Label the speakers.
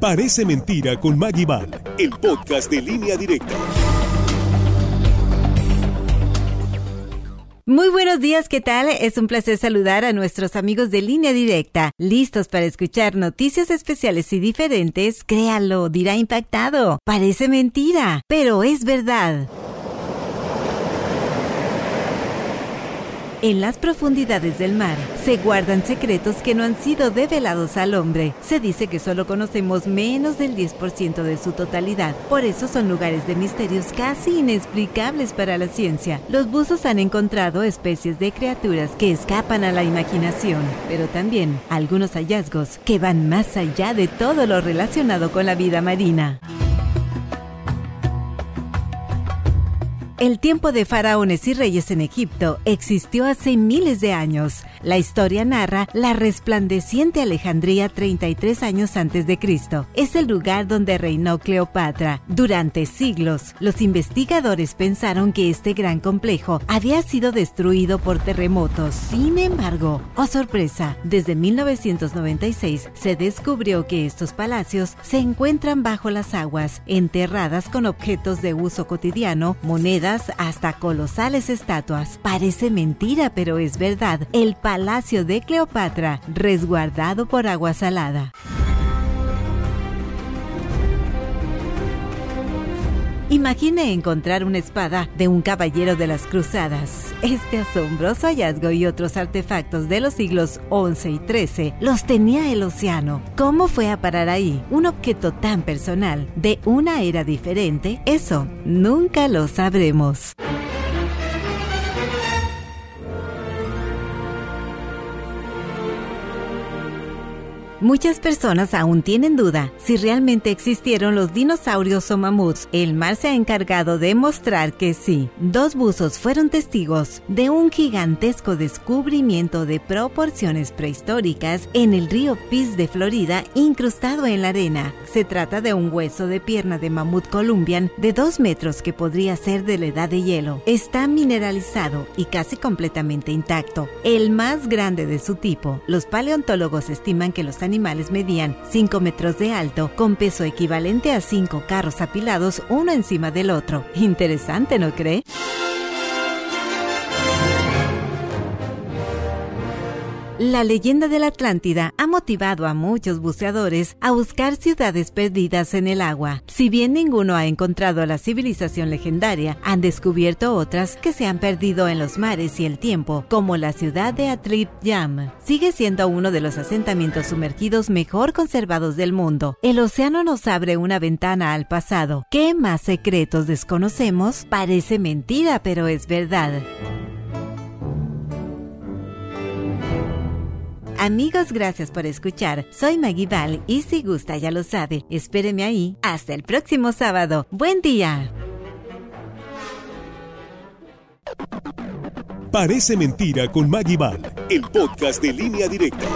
Speaker 1: Parece mentira con Maggie Val, el podcast de línea directa.
Speaker 2: Muy buenos días, ¿qué tal? Es un placer saludar a nuestros amigos de línea directa, listos para escuchar noticias especiales y diferentes. Créalo, dirá impactado. Parece mentira, pero es verdad. En las profundidades del mar se guardan secretos que no han sido develados al hombre. Se dice que solo conocemos menos del 10% de su totalidad. Por eso son lugares de misterios casi inexplicables para la ciencia. Los buzos han encontrado especies de criaturas que escapan a la imaginación, pero también algunos hallazgos que van más allá de todo lo relacionado con la vida marina. El tiempo de faraones y reyes en Egipto existió hace miles de años. La historia narra la resplandeciente Alejandría 33 años antes de Cristo. Es el lugar donde reinó Cleopatra. Durante siglos, los investigadores pensaron que este gran complejo había sido destruido por terremotos. Sin embargo, oh sorpresa, desde 1996 se descubrió que estos palacios se encuentran bajo las aguas, enterradas con objetos de uso cotidiano, monedas, hasta colosales estatuas. Parece mentira, pero es verdad. El Palacio de Cleopatra, resguardado por agua salada. Imagine encontrar una espada de un caballero de las cruzadas. Este asombroso hallazgo y otros artefactos de los siglos XI y XIII los tenía el océano. ¿Cómo fue a parar ahí? Un objeto tan personal, de una era diferente, eso nunca lo sabremos. Muchas personas aún tienen duda si realmente existieron los dinosaurios o mamuts. El mar se ha encargado de mostrar que sí. Dos buzos fueron testigos de un gigantesco descubrimiento de proporciones prehistóricas en el río Peace de Florida incrustado en la arena. Se trata de un hueso de pierna de mamut columbian de dos metros que podría ser de la edad de hielo. Está mineralizado y casi completamente intacto. El más grande de su tipo. Los paleontólogos estiman que los animales medían 5 metros de alto, con peso equivalente a 5 carros apilados uno encima del otro. Interesante, ¿no cree? La leyenda de la Atlántida ha motivado a muchos buceadores a buscar ciudades perdidas en el agua. Si bien ninguno ha encontrado la civilización legendaria, han descubierto otras que se han perdido en los mares y el tiempo, como la ciudad de Atlip Yam. Sigue siendo uno de los asentamientos sumergidos mejor conservados del mundo. El océano nos abre una ventana al pasado. ¿Qué más secretos desconocemos? Parece mentira, pero es verdad. Amigos, gracias por escuchar. Soy Maggie Val y si gusta ya lo sabe, espéreme ahí. Hasta el próximo sábado. Buen día.
Speaker 1: Parece mentira con Maggie Val, el podcast de línea directa.